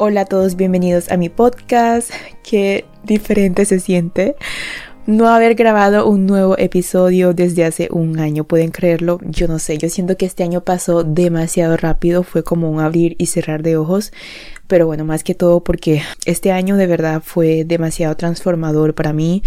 Hola a todos, bienvenidos a mi podcast. Qué diferente se siente no haber grabado un nuevo episodio desde hace un año. Pueden creerlo, yo no sé. Yo siento que este año pasó demasiado rápido. Fue como un abrir y cerrar de ojos. Pero bueno, más que todo porque este año de verdad fue demasiado transformador para mí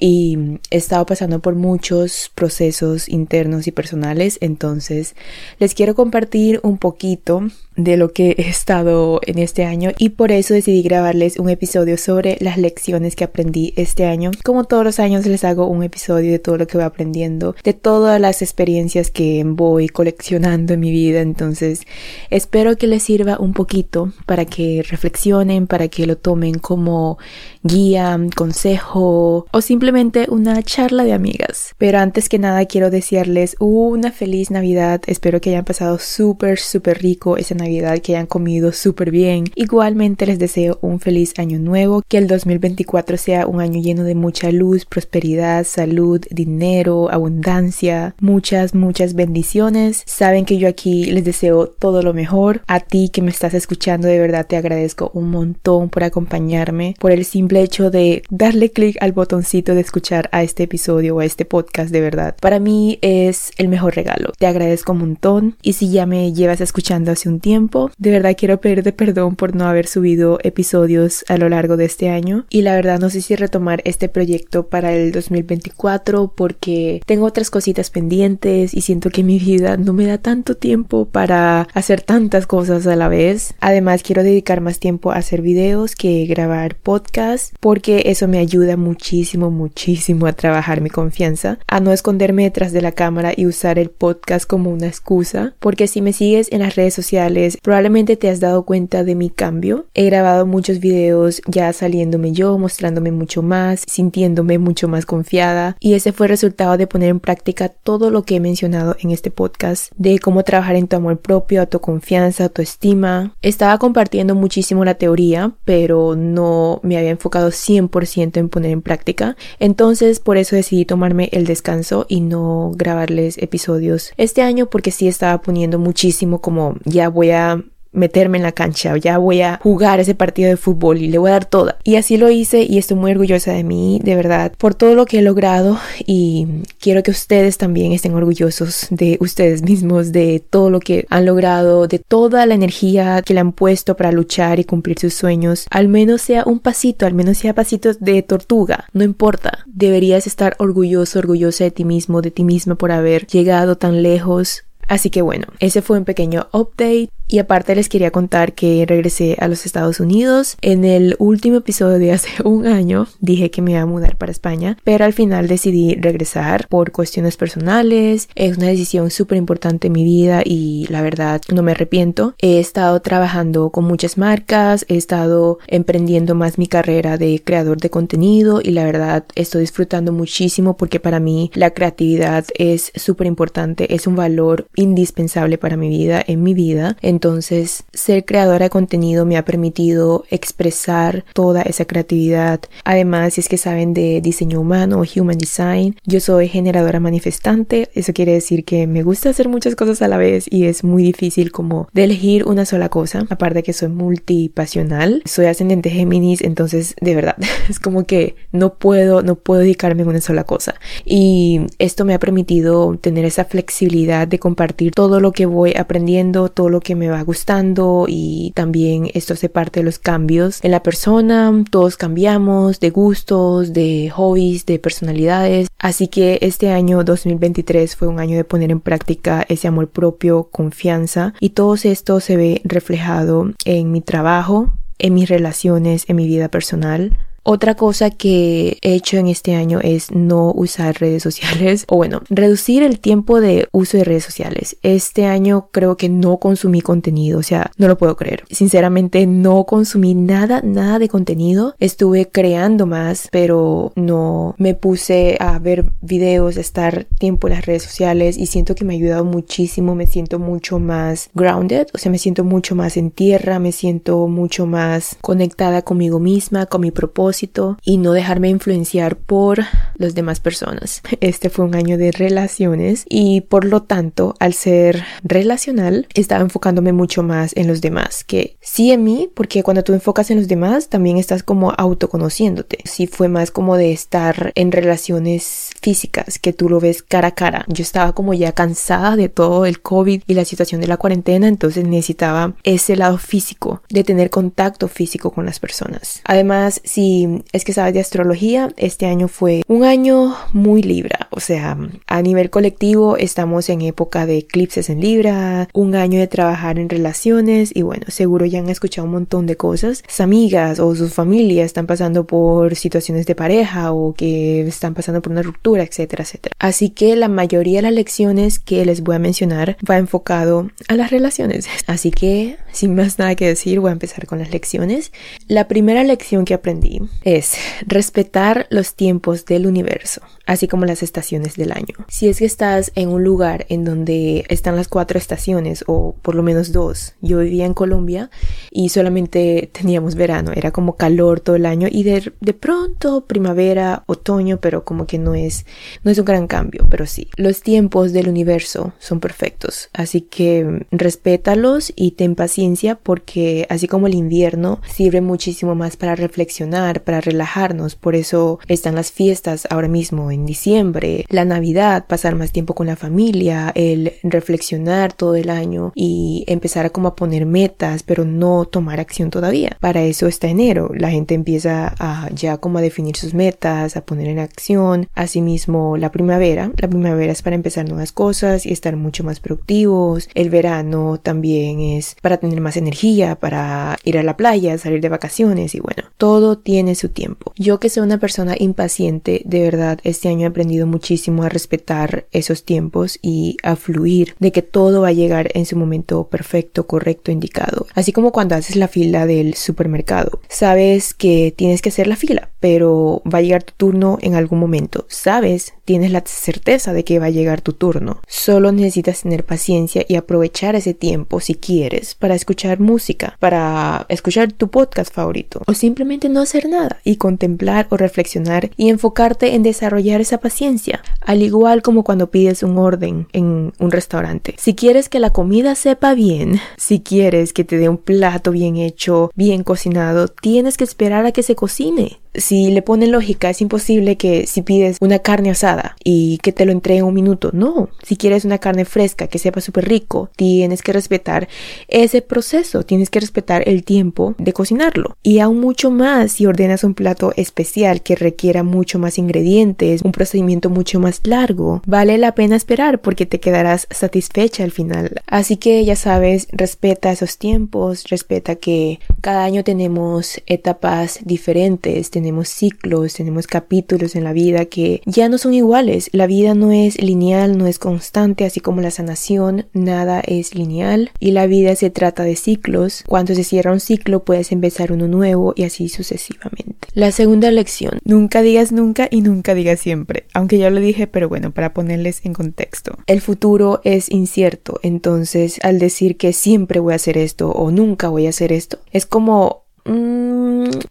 y he estado pasando por muchos procesos internos y personales, entonces les quiero compartir un poquito de lo que he estado en este año y por eso decidí grabarles un episodio sobre las lecciones que aprendí este año. Como todos los años les hago un episodio de todo lo que voy aprendiendo, de todas las experiencias que voy coleccionando en mi vida, entonces espero que les sirva un poquito para que reflexionen, para que lo tomen como guía, consejo o simplemente una charla de amigas. Pero antes que nada quiero desearles una feliz Navidad. Espero que hayan pasado súper, súper rico esa Navidad, que hayan comido súper bien. Igualmente les deseo un feliz año nuevo, que el 2024 sea un año lleno de mucha luz, prosperidad, salud, dinero, abundancia, muchas, muchas bendiciones. Saben que yo aquí les deseo todo lo mejor. A ti que me estás escuchando, de verdad te agradezco un montón por acompañarme, por el simple hecho de darle clic al botoncito de escuchar a este episodio o a este podcast de verdad. Para mí es el mejor regalo. Te agradezco un montón y si ya me llevas escuchando hace un tiempo, de verdad quiero pedirte perdón por no haber subido episodios a lo largo de este año y la verdad no sé si retomar este proyecto para el 2024 porque tengo otras cositas pendientes y siento que mi vida no me da tanto tiempo para hacer tantas cosas a la vez. Además quiero dedicar más tiempo a hacer videos que grabar podcasts porque eso me ayuda muchísimo, muchísimo a trabajar mi confianza, a no esconderme detrás de la cámara y usar el podcast como una excusa, porque si me sigues en las redes sociales probablemente te has dado cuenta de mi cambio. He grabado muchos videos ya saliéndome yo, mostrándome mucho más, sintiéndome mucho más confiada y ese fue el resultado de poner en práctica todo lo que he mencionado en este podcast, de cómo trabajar en tu amor propio, autoconfianza, autoestima. Estaba compartiendo muchísimo la teoría, pero no me había enfocado 100% en poner en práctica. Entonces por eso decidí tomarme el descanso y no grabarles episodios este año porque sí estaba poniendo muchísimo como ya voy a meterme en la cancha, ya voy a jugar ese partido de fútbol y le voy a dar toda. Y así lo hice y estoy muy orgullosa de mí, de verdad, por todo lo que he logrado y quiero que ustedes también estén orgullosos de ustedes mismos, de todo lo que han logrado, de toda la energía que le han puesto para luchar y cumplir sus sueños. Al menos sea un pasito, al menos sea pasitos de tortuga, no importa. Deberías estar orgulloso, orgullosa de ti mismo, de ti misma por haber llegado tan lejos. Así que bueno, ese fue un pequeño update y aparte les quería contar que regresé a los Estados Unidos. En el último episodio de hace un año dije que me iba a mudar para España, pero al final decidí regresar por cuestiones personales. Es una decisión súper importante en mi vida y la verdad no me arrepiento. He estado trabajando con muchas marcas, he estado emprendiendo más mi carrera de creador de contenido y la verdad estoy disfrutando muchísimo porque para mí la creatividad es súper importante, es un valor indispensable para mi vida, en mi vida. Entonces, ser creadora de contenido me ha permitido expresar toda esa creatividad. Además, si es que saben de diseño humano o human design, yo soy generadora manifestante. Eso quiere decir que me gusta hacer muchas cosas a la vez y es muy difícil como de elegir una sola cosa. Aparte que soy multipasional, soy ascendente Géminis, entonces de verdad es como que no puedo, no puedo dedicarme a una sola cosa. Y esto me ha permitido tener esa flexibilidad de compartir todo lo que voy aprendiendo, todo lo que me va gustando y también esto hace parte de los cambios en la persona, todos cambiamos de gustos, de hobbies, de personalidades, así que este año 2023 fue un año de poner en práctica ese amor propio, confianza. Y todo esto se ve reflejado en mi trabajo, en mis relaciones, en mi vida personal, otra cosa que he hecho en este año es no usar redes sociales o bueno, reducir el tiempo de uso de redes sociales. Este año creo que no consumí contenido, o sea, no lo puedo creer. Sinceramente no consumí nada, nada de contenido. Estuve creando más, pero no me puse a ver videos, a estar tiempo en las redes sociales y siento que me ha ayudado muchísimo. Me siento mucho más grounded, o sea, me siento mucho más en tierra, me siento mucho más conectada conmigo misma, con mi propósito propósito y no dejarme influenciar por las demás personas. Este fue un año de relaciones y por lo tanto, al ser relacional, estaba enfocándome mucho más en los demás que sí en mí, porque cuando tú enfocas en los demás, también estás como autoconociéndote. Sí fue más como de estar en relaciones físicas, que tú lo ves cara a cara. Yo estaba como ya cansada de todo el COVID y la situación de la cuarentena, entonces necesitaba ese lado físico, de tener contacto físico con las personas. Además, si es que sabes de astrología, este año fue un año muy Libra, o sea, a nivel colectivo estamos en época de eclipses en Libra, un año de trabajar en relaciones y bueno, seguro ya han escuchado un montón de cosas. Sus amigas o sus familias están pasando por situaciones de pareja o que están pasando por una ruptura, etcétera, etcétera. Así que la mayoría de las lecciones que les voy a mencionar va enfocado a las relaciones. Así que, sin más nada que decir, voy a empezar con las lecciones. La primera lección que aprendí es respetar los tiempos del universo, así como las estaciones del año. Si es que estás en un lugar en donde están las cuatro estaciones o por lo menos dos, yo vivía en Colombia y solamente teníamos verano, era como calor todo el año y de, de pronto primavera, otoño, pero como que no es, no es un gran cambio, pero sí, los tiempos del universo son perfectos, así que respétalos y ten paciencia porque así como el invierno sirve muchísimo más para reflexionar, para relajarnos, por eso están las fiestas ahora mismo en diciembre, la Navidad, pasar más tiempo con la familia, el reflexionar todo el año y empezar a como a poner metas, pero no tomar acción todavía. Para eso está enero, la gente empieza a ya como a definir sus metas, a poner en acción. Asimismo, la primavera, la primavera es para empezar nuevas cosas y estar mucho más productivos. El verano también es para tener más energía, para ir a la playa, salir de vacaciones y bueno, todo tiene su tiempo. Yo que soy una persona impaciente, de verdad, este año he aprendido muchísimo a respetar esos tiempos y a fluir de que todo va a llegar en su momento perfecto, correcto, indicado. Así como cuando haces la fila del supermercado. Sabes que tienes que hacer la fila, pero va a llegar tu turno en algún momento. Sabes, tienes la certeza de que va a llegar tu turno. Solo necesitas tener paciencia y aprovechar ese tiempo si quieres para escuchar música, para escuchar tu podcast favorito o simplemente no hacer nada y contemplar o reflexionar y enfocarte en desarrollar esa paciencia, al igual como cuando pides un orden en un restaurante. Si quieres que la comida sepa bien, si quieres que te dé un plato bien hecho, bien cocinado, tienes que esperar a que se cocine si le ponen lógica, es imposible que si pides una carne asada y que te lo entreguen un minuto. No, si quieres una carne fresca que sepa súper rico, tienes que respetar ese proceso, tienes que respetar el tiempo de cocinarlo. Y aún mucho más si ordenas un plato especial que requiera mucho más ingredientes, un procedimiento mucho más largo, vale la pena esperar porque te quedarás satisfecha al final. Así que ya sabes, respeta esos tiempos, respeta que cada año tenemos etapas diferentes tenemos ciclos, tenemos capítulos en la vida que ya no son iguales. La vida no es lineal, no es constante, así como la sanación, nada es lineal y la vida se trata de ciclos. Cuando se cierra un ciclo puedes empezar uno nuevo y así sucesivamente. La segunda lección, nunca digas nunca y nunca digas siempre, aunque ya lo dije, pero bueno, para ponerles en contexto. El futuro es incierto, entonces al decir que siempre voy a hacer esto o nunca voy a hacer esto, es como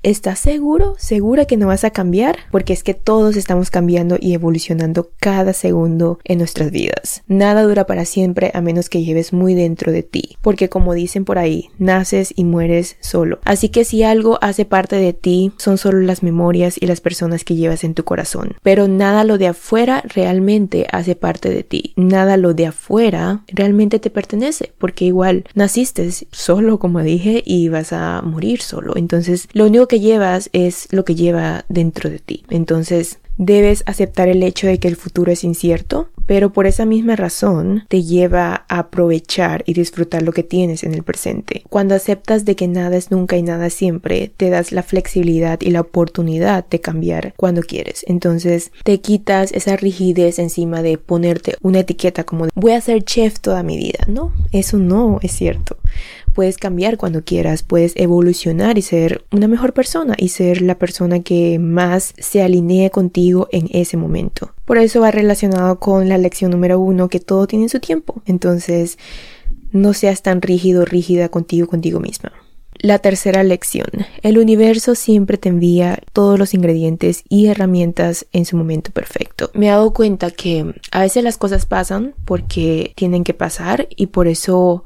¿Estás seguro? ¿Segura que no vas a cambiar? Porque es que todos estamos cambiando y evolucionando cada segundo en nuestras vidas. Nada dura para siempre a menos que lleves muy dentro de ti. Porque como dicen por ahí, naces y mueres solo. Así que si algo hace parte de ti, son solo las memorias y las personas que llevas en tu corazón. Pero nada lo de afuera realmente hace parte de ti. Nada lo de afuera realmente te pertenece. Porque igual naciste solo, como dije, y vas a morir solo. Entonces, lo único que llevas es lo que lleva dentro de ti. Entonces, debes aceptar el hecho de que el futuro es incierto, pero por esa misma razón te lleva a aprovechar y disfrutar lo que tienes en el presente. Cuando aceptas de que nada es nunca y nada siempre, te das la flexibilidad y la oportunidad de cambiar cuando quieres. Entonces te quitas esa rigidez encima de ponerte una etiqueta como voy a ser chef toda mi vida. No, eso no es cierto puedes cambiar cuando quieras, puedes evolucionar y ser una mejor persona y ser la persona que más se alinee contigo en ese momento. Por eso va relacionado con la lección número uno, que todo tiene su tiempo. Entonces, no seas tan rígido, rígida contigo, contigo misma. La tercera lección. El universo siempre te envía todos los ingredientes y herramientas en su momento perfecto. Me he dado cuenta que a veces las cosas pasan porque tienen que pasar y por eso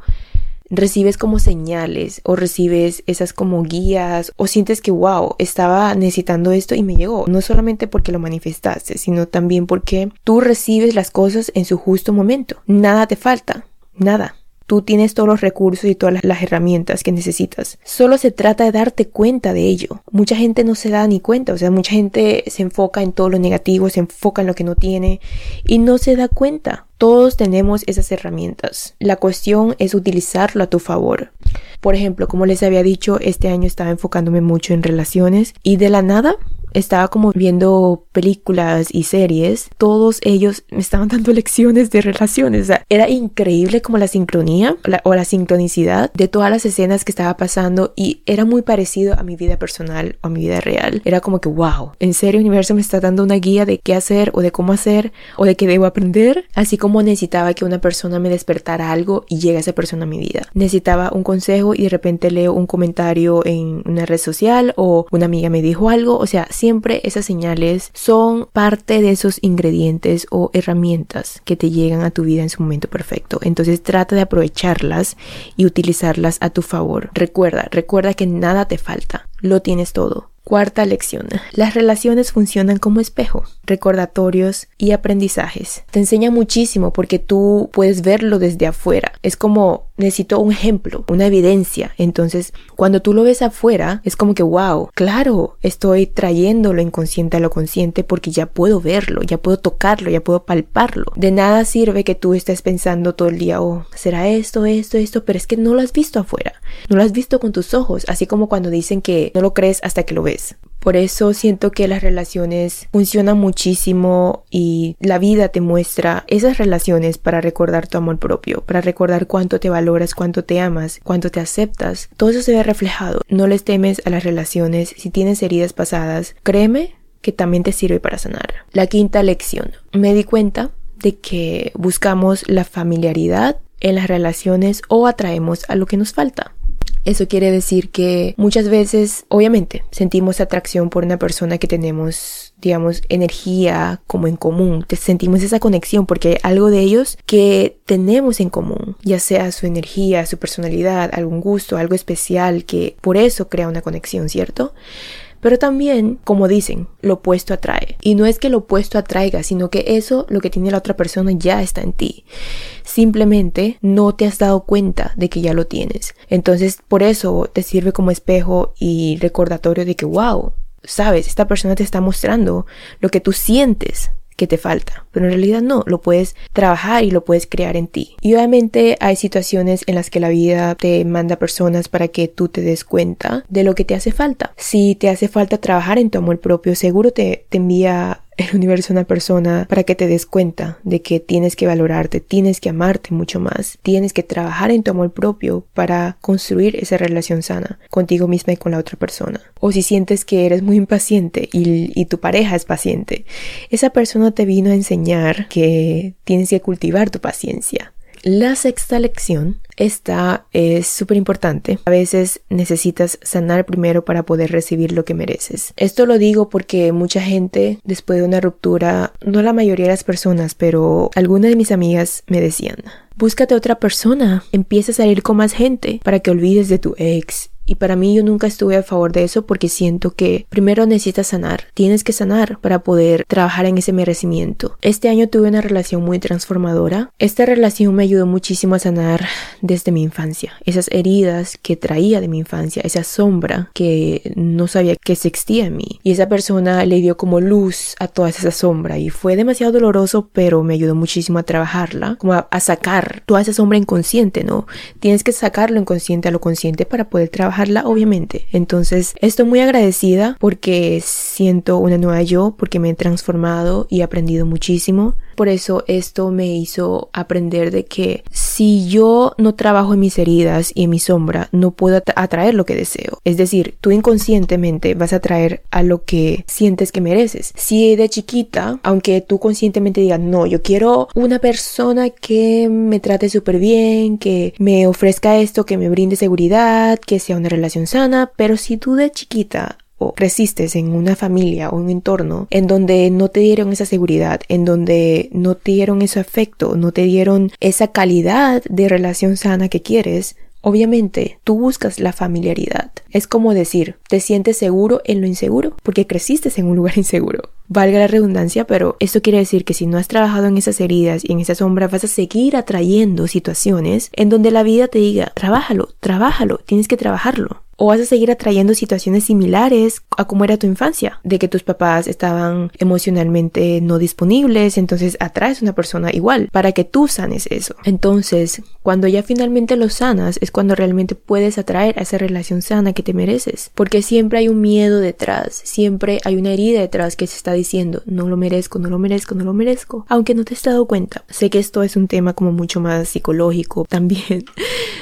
recibes como señales o recibes esas como guías o sientes que wow, estaba necesitando esto y me llegó. No solamente porque lo manifestaste, sino también porque tú recibes las cosas en su justo momento. Nada te falta, nada. Tú tienes todos los recursos y todas las herramientas que necesitas. Solo se trata de darte cuenta de ello. Mucha gente no se da ni cuenta, o sea, mucha gente se enfoca en todo lo negativo, se enfoca en lo que no tiene y no se da cuenta. Todos tenemos esas herramientas. La cuestión es utilizarlo a tu favor. Por ejemplo, como les había dicho, este año estaba enfocándome mucho en relaciones y de la nada estaba como viendo películas y series, todos ellos me estaban dando lecciones de relaciones. O sea, era increíble como la sincronía o la sincronicidad de todas las escenas que estaba pasando y era muy parecido a mi vida personal o a mi vida real. Era como que, wow, en serio, el universo me está dando una guía de qué hacer o de cómo hacer o de qué debo aprender. Así como necesitaba que una persona me despertara algo y llega esa persona a mi vida. Necesitaba un consejo y de repente leo un comentario en una red social o una amiga me dijo algo. O sea, siempre esas señales son parte de esos ingredientes o herramientas que te llegan a tu vida en su momento perfecto. Entonces trata de aprovecharlas y utilizarlas a tu favor. Recuerda, recuerda que nada te falta, lo tienes todo. Cuarta lección. Las relaciones funcionan como espejo, recordatorios y aprendizajes. Te enseña muchísimo porque tú puedes verlo desde afuera. Es como necesito un ejemplo, una evidencia. Entonces, cuando tú lo ves afuera, es como que, wow, claro, estoy trayendo lo inconsciente a lo consciente porque ya puedo verlo, ya puedo tocarlo, ya puedo palparlo. De nada sirve que tú estés pensando todo el día, oh, será esto, esto, esto, pero es que no lo has visto afuera. No lo has visto con tus ojos, así como cuando dicen que no lo crees hasta que lo ves. Por eso siento que las relaciones funcionan muchísimo y la vida te muestra esas relaciones para recordar tu amor propio, para recordar cuánto te valoras, cuánto te amas, cuánto te aceptas. Todo eso se ve reflejado. No les temes a las relaciones. Si tienes heridas pasadas, créeme que también te sirve para sanar. La quinta lección. Me di cuenta de que buscamos la familiaridad en las relaciones o atraemos a lo que nos falta. Eso quiere decir que muchas veces, obviamente, sentimos atracción por una persona que tenemos, digamos, energía como en común. Sentimos esa conexión porque hay algo de ellos que tenemos en común, ya sea su energía, su personalidad, algún gusto, algo especial que por eso crea una conexión, ¿cierto? Pero también, como dicen, lo opuesto atrae. Y no es que lo opuesto atraiga, sino que eso, lo que tiene la otra persona, ya está en ti. Simplemente no te has dado cuenta de que ya lo tienes. Entonces, por eso te sirve como espejo y recordatorio de que, wow, sabes, esta persona te está mostrando lo que tú sientes que te falta, pero en realidad no, lo puedes trabajar y lo puedes crear en ti. Y obviamente hay situaciones en las que la vida te manda personas para que tú te des cuenta de lo que te hace falta. Si te hace falta trabajar en tu amor propio, seguro te, te envía el universo una persona para que te des cuenta de que tienes que valorarte, tienes que amarte mucho más, tienes que trabajar en tu amor propio para construir esa relación sana contigo misma y con la otra persona. O si sientes que eres muy impaciente y, y tu pareja es paciente, esa persona te vino a enseñar que tienes que cultivar tu paciencia. La sexta lección esta es súper importante. A veces necesitas sanar primero para poder recibir lo que mereces. Esto lo digo porque mucha gente después de una ruptura, no la mayoría de las personas, pero algunas de mis amigas me decían, búscate otra persona, empieza a salir con más gente para que olvides de tu ex y para mí yo nunca estuve a favor de eso porque siento que primero necesitas sanar, tienes que sanar para poder trabajar en ese merecimiento. Este año tuve una relación muy transformadora. Esta relación me ayudó muchísimo a sanar desde mi infancia, esas heridas que traía de mi infancia, esa sombra que no sabía que existía en mí. Y esa persona le dio como luz a toda esa sombra y fue demasiado doloroso, pero me ayudó muchísimo a trabajarla, como a, a sacar toda esa sombra inconsciente, ¿no? Tienes que sacarlo inconsciente a lo consciente para poder trabajar obviamente. Entonces, estoy muy agradecida porque siento una nueva yo, porque me he transformado y he aprendido muchísimo. Por eso esto me hizo aprender de que si yo no trabajo en mis heridas y en mi sombra, no puedo atraer lo que deseo. Es decir, tú inconscientemente vas a atraer a lo que sientes que mereces. Si de chiquita, aunque tú conscientemente digas, no, yo quiero una persona que me trate súper bien, que me ofrezca esto, que me brinde seguridad, que sea una relación sana, pero si tú de chiquita o creciste en una familia o un entorno en donde no te dieron esa seguridad, en donde no te dieron ese afecto, no te dieron esa calidad de relación sana que quieres, Obviamente, tú buscas la familiaridad. Es como decir, te sientes seguro en lo inseguro porque creciste en un lugar inseguro. Valga la redundancia, pero esto quiere decir que si no has trabajado en esas heridas y en esa sombra, vas a seguir atrayendo situaciones en donde la vida te diga, trabájalo, trabájalo, tienes que trabajarlo. O vas a seguir atrayendo situaciones similares a como era tu infancia, de que tus papás estaban emocionalmente no disponibles, entonces atraes una persona igual para que tú sanes eso. Entonces, cuando ya finalmente lo sanas, es cuando realmente puedes atraer a esa relación sana que te mereces, porque siempre hay un miedo detrás, siempre hay una herida detrás que se está diciendo, no lo merezco, no lo merezco, no lo merezco, aunque no te has dado cuenta. Sé que esto es un tema como mucho más psicológico también.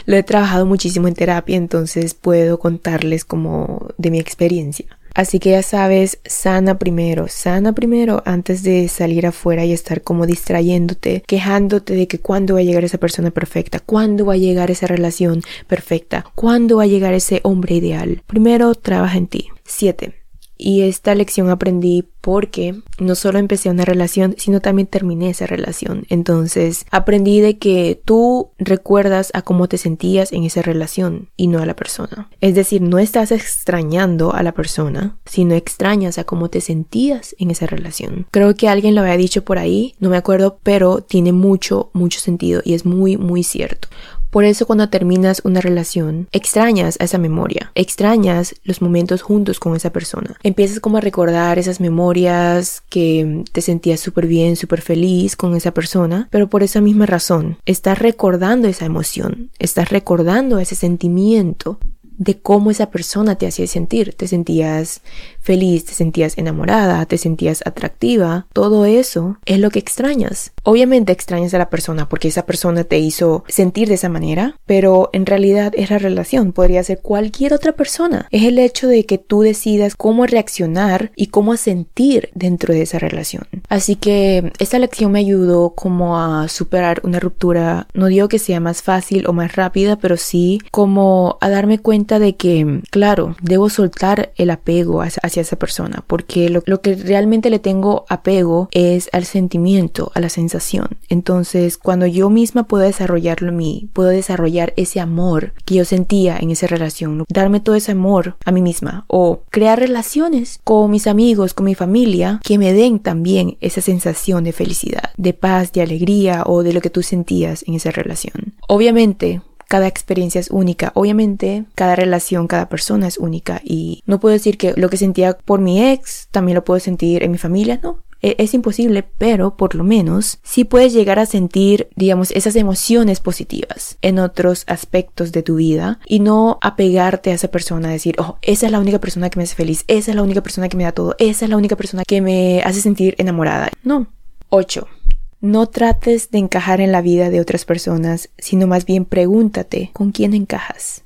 lo he trabajado muchísimo en terapia, entonces puedo contarles como de mi experiencia. Así que ya sabes, sana primero, sana primero antes de salir afuera y estar como distrayéndote, quejándote de que cuándo va a llegar esa persona perfecta, cuándo va a llegar esa relación perfecta, cuándo va a llegar ese hombre ideal. Primero trabaja en ti. 7. Y esta lección aprendí porque no solo empecé una relación, sino también terminé esa relación. Entonces aprendí de que tú recuerdas a cómo te sentías en esa relación y no a la persona. Es decir, no estás extrañando a la persona, sino extrañas a cómo te sentías en esa relación. Creo que alguien lo había dicho por ahí, no me acuerdo, pero tiene mucho, mucho sentido y es muy, muy cierto. Por eso cuando terminas una relación, extrañas a esa memoria, extrañas los momentos juntos con esa persona. Empiezas como a recordar esas memorias que te sentías súper bien, súper feliz con esa persona, pero por esa misma razón, estás recordando esa emoción, estás recordando ese sentimiento de cómo esa persona te hacía sentir. Te sentías feliz, te sentías enamorada, te sentías atractiva. Todo eso es lo que extrañas. Obviamente extrañas a la persona porque esa persona te hizo sentir de esa manera, pero en realidad es la relación. Podría ser cualquier otra persona. Es el hecho de que tú decidas cómo reaccionar y cómo sentir dentro de esa relación. Así que esta lección me ayudó como a superar una ruptura. No digo que sea más fácil o más rápida, pero sí como a darme cuenta de que, claro, debo soltar el apego hacia, esa persona, porque lo, lo, que realmente le tengo apego es al sentimiento, a la sensación. Entonces, cuando yo misma puedo desarrollarlo en mí, puedo desarrollar ese amor que yo sentía en esa relación, darme todo ese amor a mí misma o crear relaciones con mis amigos, con mi familia, que me den también esa sensación de felicidad, de paz, de alegría o de lo que tú sentías en esa relación. Obviamente, cada experiencia es única. Obviamente, cada relación, cada persona es única y no puedo decir que lo que sentía por mi ex también lo puedo sentir en mi familia, no. E, es imposible, pero por lo menos sí puedes llegar a sentir, digamos, esas emociones positivas en otros aspectos de tu vida y no apegarte a esa persona, decir, oh, esa es la única persona que me hace feliz, esa es la única persona que me da todo, esa es la única persona que me hace sentir enamorada. No. 8. No trates de encajar en la vida de otras personas, sino más bien pregúntate con quién encajas.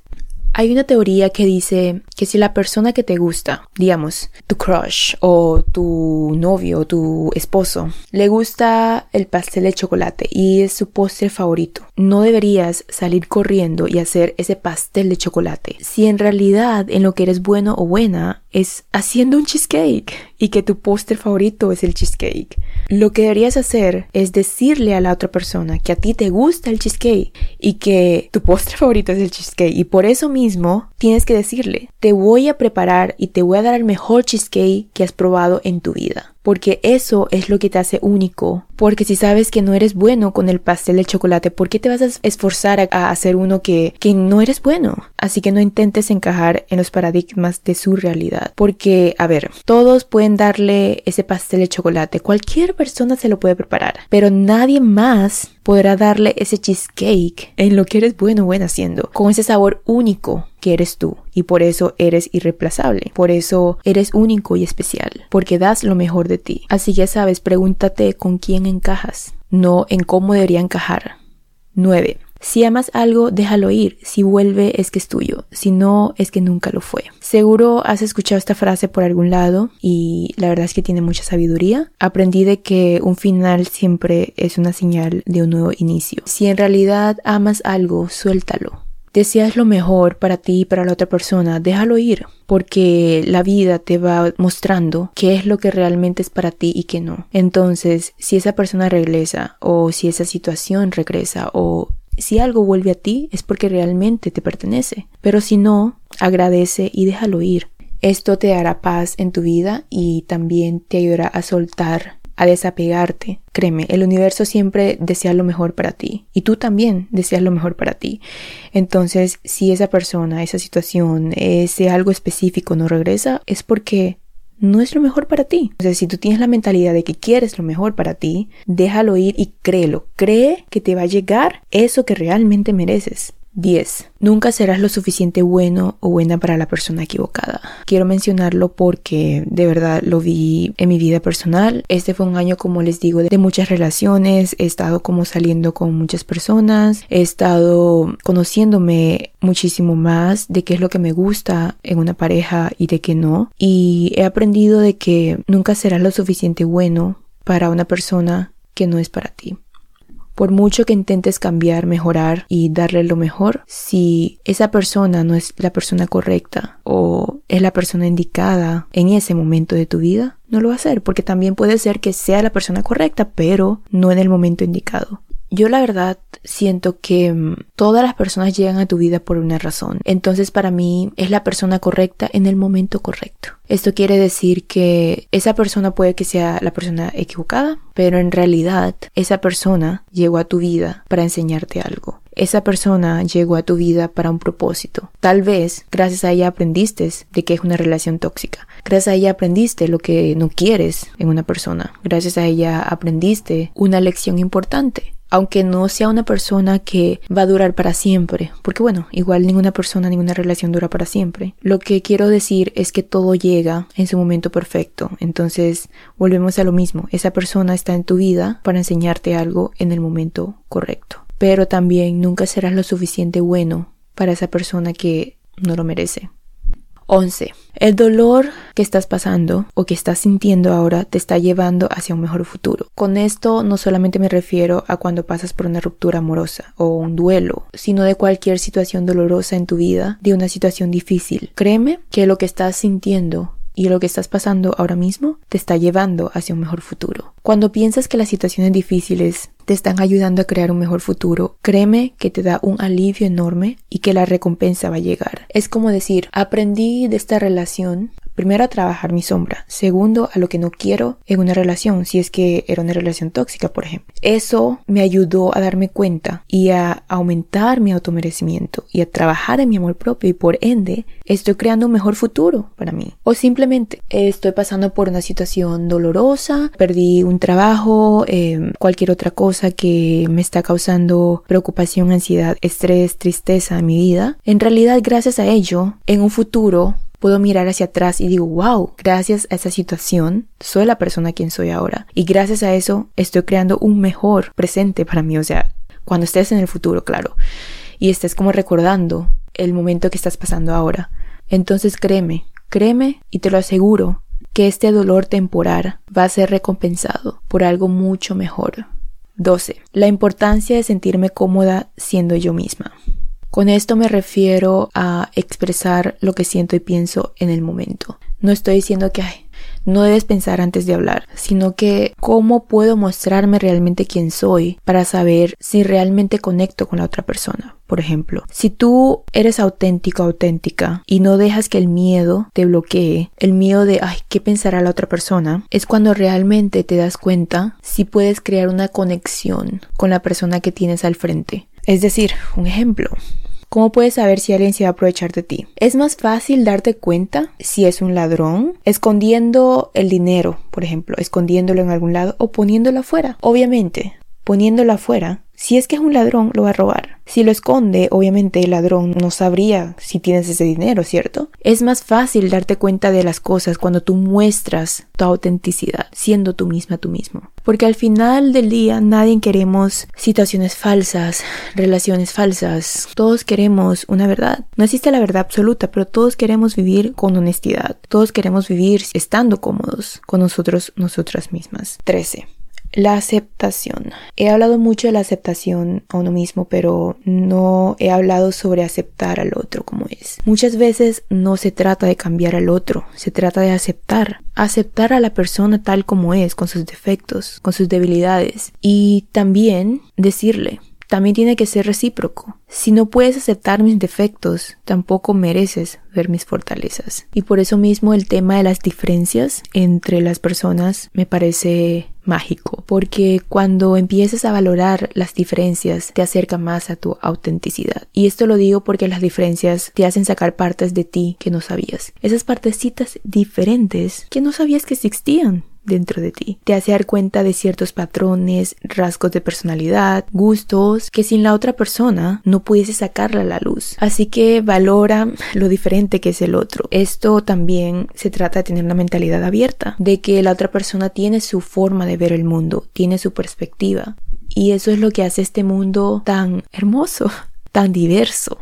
Hay una teoría que dice que si la persona que te gusta, digamos, tu crush o tu novio o tu esposo, le gusta el pastel de chocolate y es su postre favorito, no deberías salir corriendo y hacer ese pastel de chocolate. Si en realidad en lo que eres bueno o buena es haciendo un cheesecake y que tu postre favorito es el cheesecake. Lo que deberías hacer es decirle a la otra persona que a ti te gusta el cheesecake y que tu postre favorito es el cheesecake y por eso mismo tienes que decirle, te voy a preparar y te voy a dar el mejor cheesecake que has probado en tu vida porque eso es lo que te hace único. Porque si sabes que no eres bueno con el pastel de chocolate, ¿por qué te vas a esforzar a, hacer uno que, que no eres bueno? Así que no intentes encajar en los paradigmas de su realidad. Porque, a ver, todos pueden darle ese pastel de chocolate, cualquier persona se lo puede preparar, pero nadie más podrá darle ese cheesecake en lo que eres bueno o buena haciendo, con ese sabor único que eres tú y por eso eres irreemplazable, por eso eres único y especial, porque das lo mejor de ti. Así que sabes, pregúntate con quién encajas, no en cómo debería encajar. 9. Si amas algo, déjalo ir. Si vuelve, es que es tuyo. Si no, es que nunca lo fue. Seguro has escuchado esta frase por algún lado y la verdad es que tiene mucha sabiduría. Aprendí de que un final siempre es una señal de un nuevo inicio. Si en realidad amas algo, suéltalo. Deseas lo mejor para ti y para la otra persona, déjalo ir, porque la vida te va mostrando qué es lo que realmente es para ti y qué no. Entonces, si esa persona regresa o si esa situación regresa o si algo vuelve a ti es porque realmente te pertenece, pero si no, agradece y déjalo ir. Esto te hará paz en tu vida y también te ayudará a soltar, a desapegarte. Créeme, el universo siempre desea lo mejor para ti y tú también deseas lo mejor para ti. Entonces, si esa persona, esa situación, ese algo específico no regresa, es porque no es lo mejor para ti. O sea, si tú tienes la mentalidad de que quieres lo mejor para ti, déjalo ir y créelo. Cree que te va a llegar eso que realmente mereces. 10. Nunca serás lo suficiente bueno o buena para la persona equivocada. Quiero mencionarlo porque de verdad lo vi en mi vida personal. Este fue un año, como les digo, de muchas relaciones. He estado como saliendo con muchas personas. He estado conociéndome muchísimo más de qué es lo que me gusta en una pareja y de qué no. Y he aprendido de que nunca serás lo suficiente bueno para una persona que no es para ti. Por mucho que intentes cambiar, mejorar y darle lo mejor, si esa persona no es la persona correcta o es la persona indicada en ese momento de tu vida, no lo va a hacer, porque también puede ser que sea la persona correcta, pero no en el momento indicado. Yo la verdad siento que mm, todas las personas llegan a tu vida por una razón. Entonces para mí es la persona correcta en el momento correcto. Esto quiere decir que esa persona puede que sea la persona equivocada, pero en realidad esa persona llegó a tu vida para enseñarte algo. Esa persona llegó a tu vida para un propósito. Tal vez gracias a ella aprendiste de que es una relación tóxica. Gracias a ella aprendiste lo que no quieres en una persona. Gracias a ella aprendiste una lección importante aunque no sea una persona que va a durar para siempre, porque bueno, igual ninguna persona, ninguna relación dura para siempre. Lo que quiero decir es que todo llega en su momento perfecto, entonces volvemos a lo mismo, esa persona está en tu vida para enseñarte algo en el momento correcto, pero también nunca serás lo suficiente bueno para esa persona que no lo merece. 11. El dolor que estás pasando o que estás sintiendo ahora te está llevando hacia un mejor futuro. Con esto no solamente me refiero a cuando pasas por una ruptura amorosa o un duelo, sino de cualquier situación dolorosa en tu vida, de una situación difícil. Créeme que lo que estás sintiendo y lo que estás pasando ahora mismo te está llevando hacia un mejor futuro. Cuando piensas que las situaciones difíciles te están ayudando a crear un mejor futuro, créeme que te da un alivio enorme y que la recompensa va a llegar. Es como decir, aprendí de esta relación Primero a trabajar mi sombra. Segundo a lo que no quiero en una relación, si es que era una relación tóxica, por ejemplo. Eso me ayudó a darme cuenta y a aumentar mi automerecimiento y a trabajar en mi amor propio y por ende estoy creando un mejor futuro para mí. O simplemente estoy pasando por una situación dolorosa, perdí un trabajo, em, cualquier otra cosa que me está causando preocupación, ansiedad, estrés, tristeza en mi vida. En realidad, gracias a ello, en un futuro puedo mirar hacia atrás y digo, wow, gracias a esa situación soy la persona quien soy ahora. Y gracias a eso estoy creando un mejor presente para mí. O sea, cuando estés en el futuro, claro. Y estés como recordando el momento que estás pasando ahora. Entonces créeme, créeme y te lo aseguro que este dolor temporal va a ser recompensado por algo mucho mejor. 12. La importancia de sentirme cómoda siendo yo misma. Con esto me refiero a expresar lo que siento y pienso en el momento. No estoy diciendo que no debes pensar antes de hablar, sino que cómo puedo mostrarme realmente quién soy para saber si realmente conecto con la otra persona. Por ejemplo, si tú eres auténtico, auténtica y no dejas que el miedo te bloquee, el miedo de, ay, ¿qué pensará la otra persona? Es cuando realmente te das cuenta si puedes crear una conexión con la persona que tienes al frente. Es decir, un ejemplo, ¿Cómo puedes saber si alguien se va a aprovechar de ti? Es más fácil darte cuenta si es un ladrón escondiendo el dinero, por ejemplo, escondiéndolo en algún lado o poniéndolo afuera. Obviamente, poniéndolo afuera Si es que es un ladrón, lo va a robar. Si lo esconde, obviamente el ladrón no sabría si tienes ese dinero, ¿cierto? Es más fácil darte cuenta de las cosas cuando tú muestras tu autenticidad, siendo tú misma tú mismo. Porque al final del día nadie queremos situaciones falsas, relaciones falsas. Todos queremos una verdad. No existe la verdad absoluta, pero todos queremos vivir con honestidad. Todos queremos vivir estando cómodos con nosotros, nosotras mismas. 13. La aceptación. He hablado mucho de la aceptación a uno mismo, pero no he hablado sobre aceptar al otro como es. Muchas veces no se trata de cambiar al otro, se trata de aceptar. Aceptar a la persona tal como es, con sus defectos, con sus debilidades. Y también decirle, también tiene que ser recíproco. Si no puedes aceptar mis defectos, tampoco mereces ver mis fortalezas. Y por eso mismo el tema de las diferencias entre las personas me parece mágico, porque cuando empiezas a valorar las diferencias te acerca más a tu autenticidad. Y esto lo digo porque las diferencias te hacen sacar partes de ti que no sabías. Esas partecitas diferentes que no sabías que existían dentro de ti. Te hace dar cuenta de ciertos patrones, rasgos de personalidad, gustos que sin la otra persona no pudiese sacarla a la luz. Así que valora lo diferente que es el otro. Esto también se trata de tener una mentalidad abierta, de que la otra persona tiene su forma de ver el mundo, tiene su perspectiva. Y eso es lo que hace este mundo tan hermoso, tan diverso.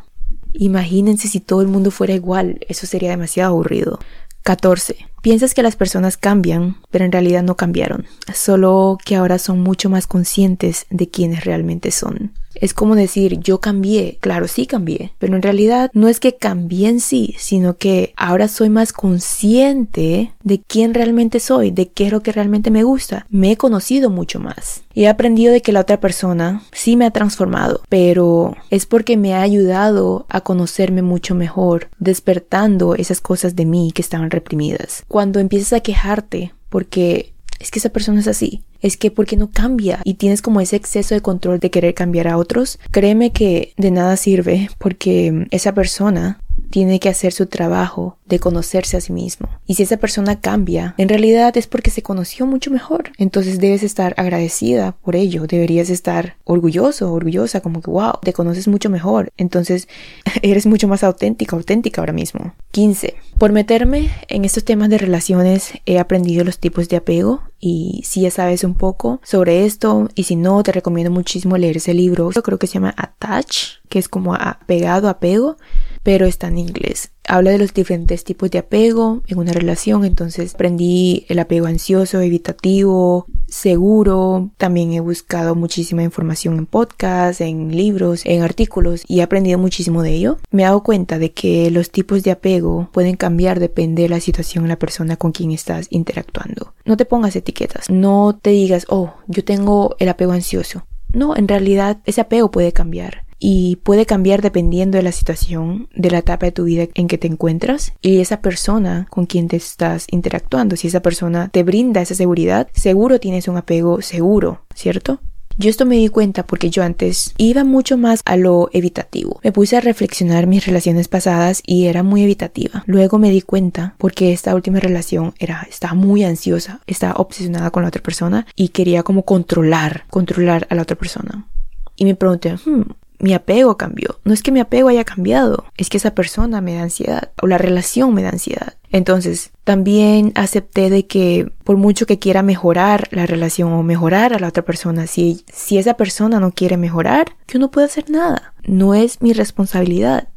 Imagínense si todo el mundo fuera igual, eso sería demasiado aburrido. 14. Piensas que las personas cambian, pero en realidad no cambiaron, solo que ahora son mucho más conscientes de quiénes realmente son. Es como decir, yo cambié, claro, sí cambié, pero en realidad no es que cambié en sí, sino que ahora soy más consciente de quién realmente soy, de qué es lo que realmente me gusta. Me he conocido mucho más y he aprendido de que la otra persona sí me ha transformado, pero es porque me ha ayudado a conocerme mucho mejor, despertando esas cosas de mí que estaban reprimidas. Cuando empiezas a quejarte porque es que esa persona es así, es que porque no cambia y tienes como ese exceso de control de querer cambiar a otros, créeme que de nada sirve porque esa persona tiene que hacer su trabajo de conocerse a sí mismo. Y si esa persona cambia, en realidad es porque se conoció mucho mejor. Entonces debes estar agradecida por ello. Deberías estar orgulloso, orgullosa, como que wow, te conoces mucho mejor. Entonces eres mucho más auténtica, auténtica ahora mismo. 15. Por meterme en estos temas de relaciones he aprendido los tipos de apego y si ya sabes un poco sobre esto y si no te recomiendo muchísimo leer ese libro. Yo creo que se llama Attach, que es como apegado, apego pero está en inglés. Habla de los diferentes tipos de apego en una relación, entonces aprendí el apego ansioso, evitativo, seguro. También he buscado muchísima información en podcasts, en libros, en artículos y he aprendido muchísimo de ello. Me he dado cuenta de que los tipos de apego pueden cambiar depende de la situación, la persona con quien estás interactuando. No te pongas etiquetas, no te digas, oh, yo tengo el apego ansioso. No, en realidad ese apego puede cambiar y puede cambiar dependiendo de la situación, de la etapa de tu vida en que te encuentras y esa persona con quien te estás interactuando. Si esa persona te brinda esa seguridad, seguro tienes un apego seguro, ¿cierto? Yo esto me di cuenta porque yo antes iba mucho más a lo evitativo. Me puse a reflexionar mis relaciones pasadas y era muy evitativa. Luego me di cuenta porque esta última relación era estaba muy ansiosa, estaba obsesionada con la otra persona y quería como controlar, controlar a la otra persona. Y me pregunté, hmm, mi apego cambió. No es que mi apego haya cambiado, es que esa persona me da ansiedad o la relación me da ansiedad. Entonces, también acepté de que por mucho que quiera mejorar la relación o mejorar a la otra persona, si, si esa persona no quiere mejorar, yo no puedo hacer nada. No es mi responsabilidad.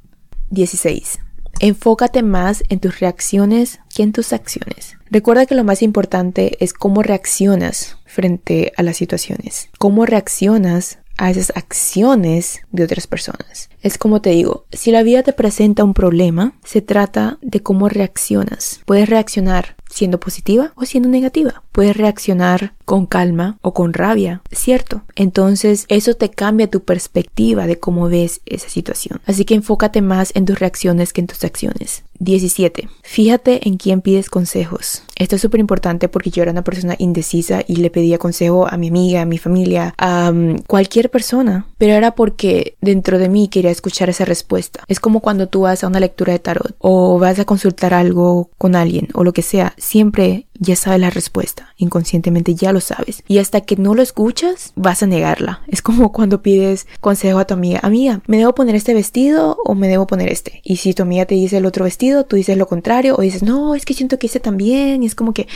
16. Enfócate más en tus reacciones que en tus acciones. Recuerda que lo más importante es cómo reaccionas frente a las situaciones. Cómo reaccionas a esas acciones de otras personas. Es como te digo, si la vida te presenta un problema, se trata de cómo reaccionas. Puedes reaccionar siendo positiva o siendo negativa. Puedes reaccionar con calma o con rabia, ¿cierto? Entonces eso te cambia tu perspectiva de cómo ves esa situación. Así que enfócate más en tus reacciones que en tus acciones. 17. Fíjate en quién pides consejos. Esto es súper importante porque yo era una persona indecisa y le pedía consejo a mi amiga, a mi familia, a um, cualquier persona, pero era porque dentro de mí quería escuchar esa respuesta. Es como cuando tú vas a una lectura de tarot o vas a consultar algo con alguien o lo que sea siempre ya sabes la respuesta, inconscientemente ya lo sabes. Y hasta que no lo escuchas, vas a negarla. Es como cuando pides consejo a tu amiga, amiga, ¿me debo poner este vestido o me debo poner este? Y si tu amiga te dice el otro vestido, tú dices lo contrario o dices, no, es que siento que ese también. Y es como que,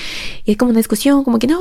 y es como una discusión, como que no,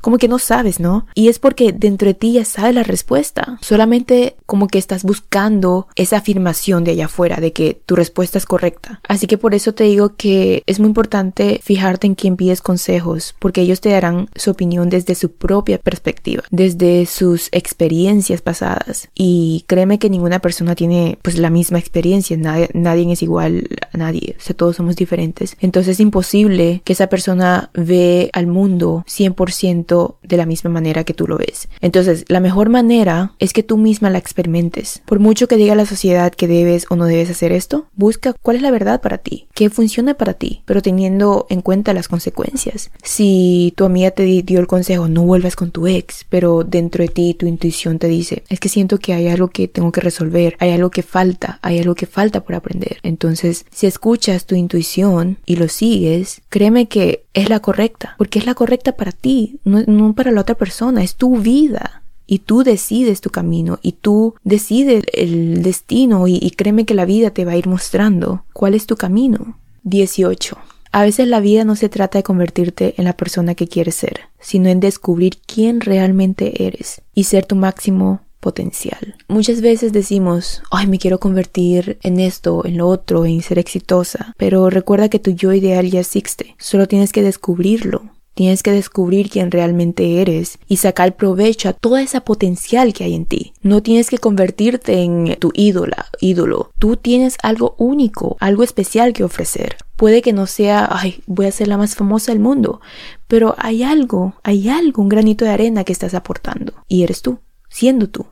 como que no sabes, ¿no? Y es porque dentro de ti ya sabes la respuesta. Solamente como que estás buscando esa afirmación de allá afuera, de que tu respuesta es correcta. Así que por eso te digo que es muy importante fijarte en quién pides consejos, porque ellos te darán su opinión desde su propia perspectiva, desde sus experiencias pasadas. Y créeme que ninguna persona tiene pues la misma experiencia, nadie, nadie es igual a nadie, o sea, todos somos diferentes. Entonces es imposible que esa persona ve al mundo 100% de la misma manera que tú lo ves. Entonces, la mejor manera es que tú misma la experimentes. Por mucho que diga la sociedad que debes o no debes hacer esto, busca cuál es la verdad para ti, qué funciona para ti, pero teniendo en cuenta las consecuencias. Si tu amiga te dio el consejo, no vuelvas con tu ex, pero dentro de ti tu intuición te dice, es que siento que hay algo que tengo que resolver, hay algo que falta, hay algo que falta por aprender. Entonces, si escuchas tu intuición y lo sigues, créeme que es la correcta, porque es la correcta para ti, no, para la otra persona, es tu vida y tú decides tu camino y tú decides el destino y, y, créeme que la vida te va a ir mostrando cuál es tu camino. 18. A veces la vida no se trata de convertirte en la persona que quieres ser, sino en descubrir quién realmente eres y ser tu máximo potencial. Muchas veces decimos, ay, me quiero convertir en esto, en lo otro, en ser exitosa, pero recuerda que tu yo ideal ya existe, solo tienes que descubrirlo. Tienes que descubrir quién realmente eres y sacar provecho a toda esa potencial que hay en ti. No tienes que convertirte en tu ídola, ídolo. Tú tienes algo único, algo especial que ofrecer. Puede que no sea, ay, voy a ser la más famosa del mundo, pero hay algo, hay algo, un granito de arena que estás aportando. Y eres tú, siendo tú.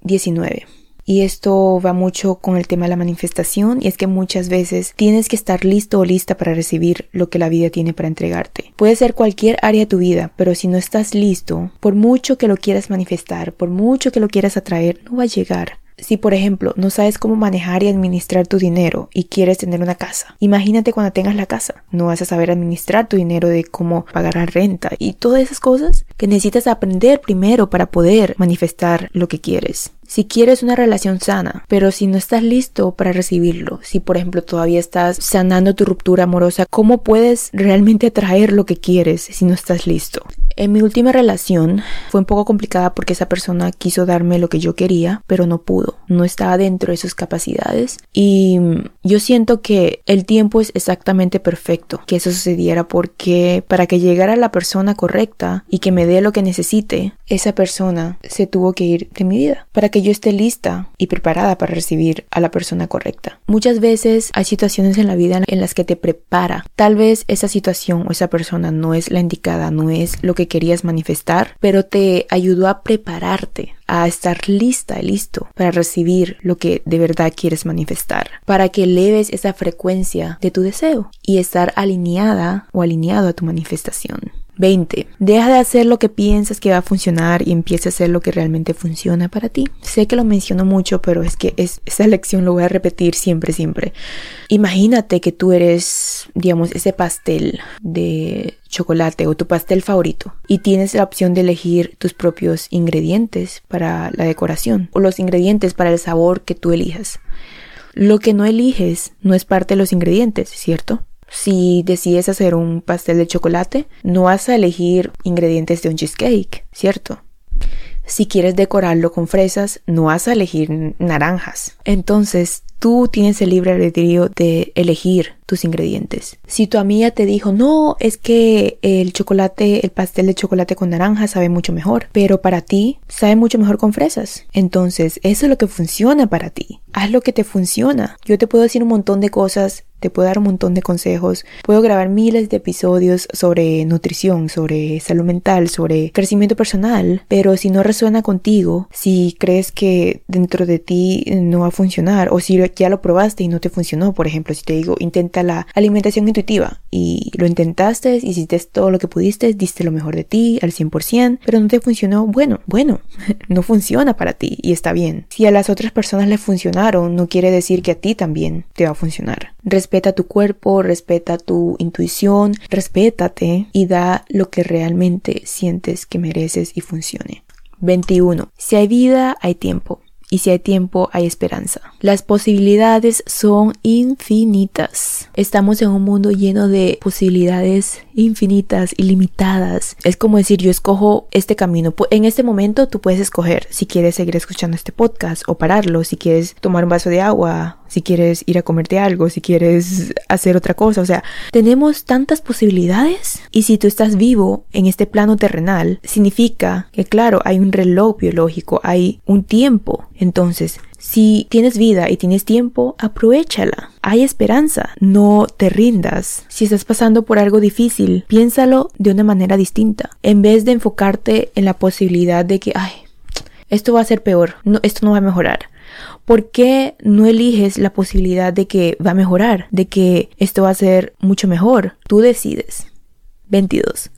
19. Y esto va mucho con el tema de la manifestación y es que muchas veces tienes que estar listo o lista para recibir lo que la vida tiene para entregarte. Puede ser cualquier área de tu vida, pero si no estás listo, por mucho que lo quieras manifestar, por mucho que lo quieras atraer, no va a llegar. Si, por ejemplo, no sabes cómo manejar y administrar tu dinero y quieres tener una casa, imagínate cuando tengas la casa. No vas a saber administrar tu dinero de cómo pagar la renta y todas esas cosas que necesitas aprender primero para poder manifestar lo que quieres. Si quieres una relación sana, pero si no estás listo para recibirlo, si por ejemplo todavía estás sanando tu ruptura amorosa, ¿cómo puedes realmente atraer lo que quieres si no estás listo? En mi última relación fue un poco complicada porque esa persona quiso darme lo que yo quería, pero no pudo, no estaba dentro de sus capacidades y yo siento que el tiempo es exactamente perfecto que eso sucediera porque para que llegara la persona correcta y que me dé lo que necesite, esa persona se tuvo que ir de mi vida para que yo esté lista y preparada para recibir a la persona correcta. Muchas veces hay situaciones en la vida en las que te prepara. Tal vez esa situación o esa persona no es la indicada, no es lo que querías manifestar, pero te ayudó a prepararte, a estar lista, listo para recibir lo que de verdad quieres manifestar, para que eleves esa frecuencia de tu deseo y estar alineada o alineado a tu manifestación. 20. Deja de hacer lo que piensas que va a funcionar y empieza a hacer lo que realmente funciona para ti. Sé que lo menciono mucho, pero es que es, esa lección lo voy a repetir siempre, siempre. Imagínate que tú eres, digamos, ese pastel de chocolate o tu pastel favorito y tienes la opción de elegir tus propios ingredientes para la decoración o los ingredientes para el sabor que tú elijas. Lo que no eliges no es parte de los ingredientes, ¿cierto? Si decides hacer un pastel de chocolate, no vas a elegir ingredientes de un cheesecake, ¿cierto? Si quieres decorarlo con fresas, no vas a elegir naranjas. Entonces, tú tienes el libre albedrío de elegir tus ingredientes. Si tu amiga te dijo, no, es que el chocolate, el pastel de chocolate con naranja sabe mucho mejor, pero para ti sabe mucho mejor con fresas. Entonces, eso es lo que funciona para ti. Haz lo que te funciona. Yo te puedo decir un montón de cosas te puedo dar un montón de consejos, puedo grabar miles de episodios sobre nutrición, sobre salud mental, sobre crecimiento personal, pero si no resuena contigo, si crees que dentro de ti no va a funcionar o si ya lo probaste y no te funcionó, por ejemplo, si te digo intenta la alimentación intuitiva y lo intentaste, hiciste todo lo que pudiste, diste lo mejor de ti al 100%, pero no te funcionó, bueno, bueno, no funciona para ti y está bien. Si a las otras personas les funcionaron, no quiere decir que a ti también te va a funcionar Respeta tu cuerpo, respeta tu intuición, respétate y da lo que realmente sientes que mereces y funcione. 21. Si hay vida, hay tiempo y si hay tiempo hay esperanza. Las posibilidades son infinitas. Estamos en un mundo lleno de posibilidades infinitas, ilimitadas. Es como decir, yo escojo este camino. En este momento tú puedes escoger si quieres seguir escuchando este podcast o pararlo, si quieres tomar un vaso de agua, si quieres ir a comerte algo, si quieres hacer otra cosa. O sea, tenemos tantas posibilidades y si tú estás vivo en este plano terrenal, significa que claro, hay un reloj biológico, hay un tiempo. Entonces, si tienes vida y tienes tiempo, aprovechala. Hay esperanza, no te rindas. Si estás pasando por algo difícil, piénsalo de una manera distinta. En vez de enfocarte en la posibilidad de que, ay, esto va a ser peor, no, esto no va a mejorar. ¿Por qué no eliges la posibilidad de que va a mejorar, de que esto va a ser mucho mejor? Tú decides. 22.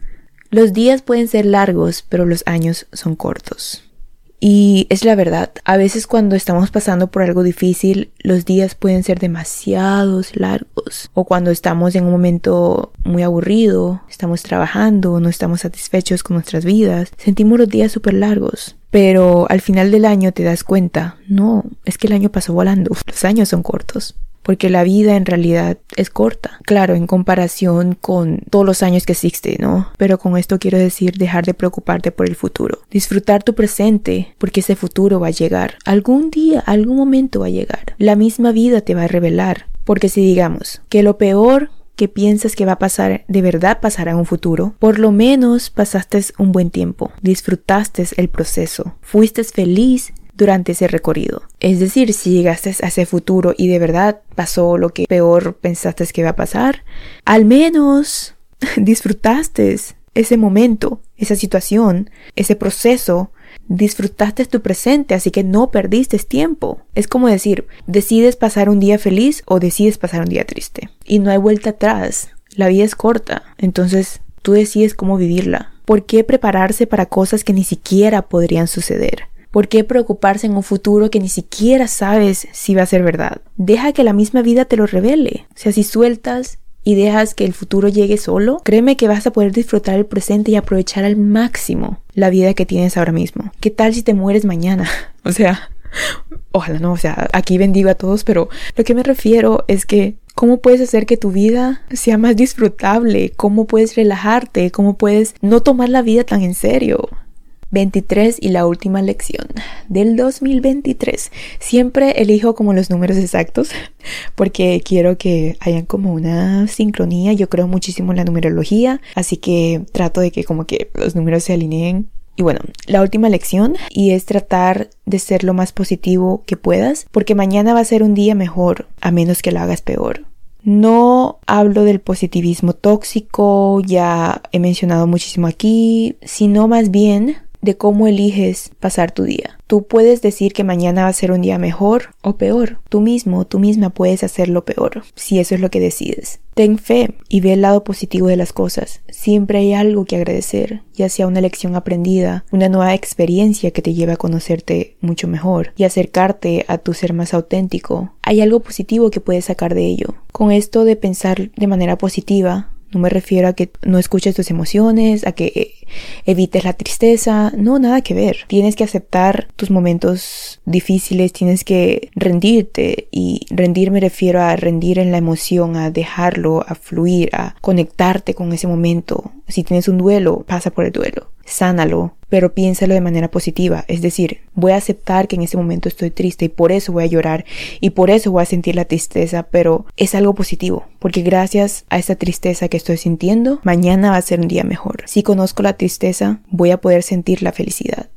Los días pueden ser largos, pero los años son cortos. Y es la verdad, a veces cuando estamos pasando por algo difícil, los días pueden ser demasiados largos. O cuando estamos en un momento muy aburrido, estamos trabajando, no estamos satisfechos con nuestras vidas, sentimos los días súper largos. Pero al final del año te das cuenta, no, es que el año pasó volando, los años son cortos porque la vida en realidad es corta. Claro, en comparación con todos los años que existe, ¿no? Pero con esto quiero decir dejar de preocuparte por el futuro. Disfrutar tu presente, porque ese futuro va a llegar. Algún día, algún momento va a llegar. La misma vida te va a revelar. Porque si digamos que lo peor que piensas que va a pasar de verdad pasará en un futuro, por lo menos pasaste un buen tiempo, disfrutaste el proceso, fuiste feliz durante ese recorrido. Es decir, si llegaste a ese futuro y de verdad pasó lo que peor pensaste que iba a pasar, al menos disfrutaste ese momento, esa situación, ese proceso, disfrutaste tu presente, así que no perdiste tiempo. Es como decir, decides pasar un día feliz o decides pasar un día triste. Y no hay vuelta atrás. La vida es corta, entonces tú decides cómo vivirla. ¿Por qué prepararse para cosas que ni siquiera podrían suceder? ¿Por qué preocuparse en un futuro que ni siquiera sabes si va a ser verdad? Deja que la misma vida te lo revele. O sea, si sueltas y dejas que el futuro llegue solo, créeme que vas a poder disfrutar el presente y aprovechar al máximo la vida que tienes ahora mismo. ¿Qué tal si te mueres mañana? O sea, ojalá no, o sea, aquí bendigo a todos, pero lo que me refiero es que ¿Cómo puedes hacer que tu vida sea más disfrutable? ¿Cómo puedes relajarte? ¿Cómo puedes no tomar la vida tan en serio? 23 y la última lección del 2023. Siempre elijo como los números exactos porque quiero que hayan como una sincronía. Yo creo muchísimo en la numerología, así que trato de que como que los números se alineen. Y bueno, la última lección y es tratar de ser lo más positivo que puedas porque mañana va a ser un día mejor a menos que lo hagas peor. No hablo del positivismo tóxico, ya he mencionado muchísimo aquí, sino más bien de cómo eliges pasar tu día. Tú puedes decir que mañana va a ser un día mejor o peor. Tú mismo, tú misma puedes hacerlo peor, si eso es lo que decides. Ten fe y ve el lado positivo de las cosas. Siempre hay algo que agradecer, ya sea una lección aprendida, una nueva experiencia que te lleva a conocerte mucho mejor y acercarte a tu ser más auténtico. Hay algo positivo que puedes sacar de ello. Con esto de pensar de manera positiva, no me refiero a que no escuches tus emociones, a que eh, evites la tristeza, no, nada que ver. Tienes que aceptar tus momentos difíciles, tienes que rendirte y rendir me refiero a rendir en la emoción, a dejarlo, a fluir, a conectarte con ese momento. Si tienes un duelo, pasa por el duelo sánalo, pero piénsalo de manera positiva. Es decir, voy a aceptar que en ese momento estoy triste y por eso voy a llorar y por eso voy a sentir la tristeza, pero es algo positivo, porque gracias a esta tristeza que estoy sintiendo, mañana va a ser un día mejor. Si conozco la tristeza, voy a poder sentir la felicidad.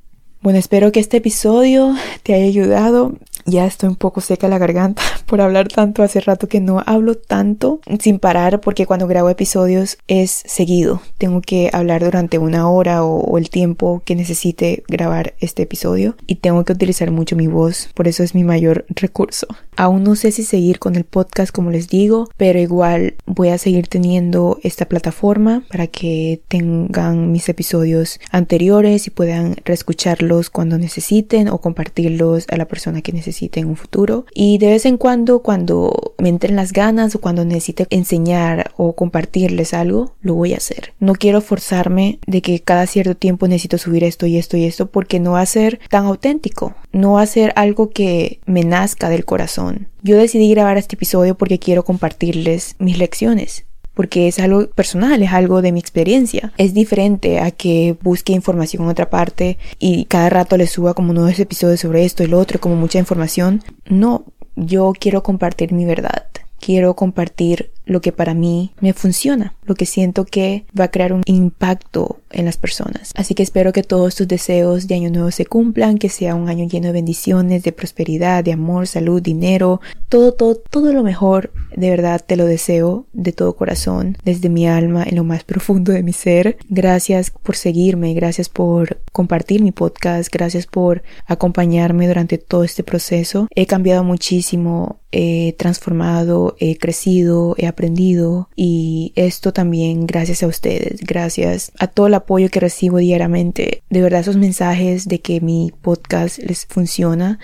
Bueno, espero que este episodio te haya ayudado. Ya estoy un poco seca la garganta por hablar tanto. Hace rato que no hablo tanto sin parar porque cuando grabo episodios es seguido. Tengo que hablar durante una hora o, el tiempo que necesite grabar este episodio y tengo que utilizar mucho mi voz. Por eso es mi mayor recurso. Aún no sé si seguir con el podcast como les digo, pero igual voy a seguir teniendo esta plataforma para que tengan mis episodios anteriores y puedan reescucharlos cuando necesiten o compartirlos a la persona que necesite en un futuro. Y de vez en cuando, cuando me entren las ganas o cuando necesite enseñar o compartirles algo, lo voy a hacer. No quiero forzarme de que cada cierto tiempo necesito subir esto y esto y esto porque no va a ser tan auténtico. No va a ser algo que me nazca del corazón. Yo decidí grabar este episodio porque quiero compartirles mis lecciones porque es algo personal, es algo de mi experiencia. Es diferente a que busque información en otra parte y cada rato le suba como nuevos episodios sobre esto y lo otro, como mucha información. No, yo quiero compartir mi verdad. Quiero compartir lo que para mí me funciona, lo que siento que va a crear un impacto en las personas. Así que espero que todos tus deseos de año nuevo se cumplan, que sea un año lleno de bendiciones, de prosperidad, de amor, salud, dinero, todo, todo, todo lo mejor. De verdad te lo deseo de todo corazón, desde mi alma, en lo más profundo de mi ser. Gracias por seguirme, gracias por compartir mi podcast, gracias por acompañarme durante todo este proceso. He cambiado muchísimo, he transformado, he crecido, he aprendido y esto también gracias a ustedes, gracias a todo el apoyo que recibo diariamente. De verdad esos mensajes de que mi podcast les funciona,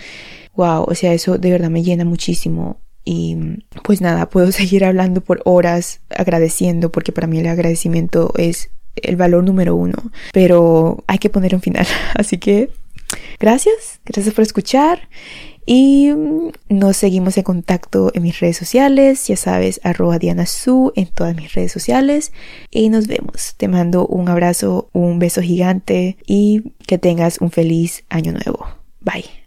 wow, o sea, eso de verdad me llena muchísimo. Y pues nada, puedo seguir hablando por horas agradeciendo porque para mí el agradecimiento es el valor número uno. Pero hay que poner un final. Así que gracias, gracias por escuchar y mm, nos seguimos en contacto en mis redes sociales, ya sabes, arroba Diana Su en todas mis redes sociales. Y nos vemos. Te mando un abrazo, un beso gigante y que tengas un feliz año nuevo. Bye.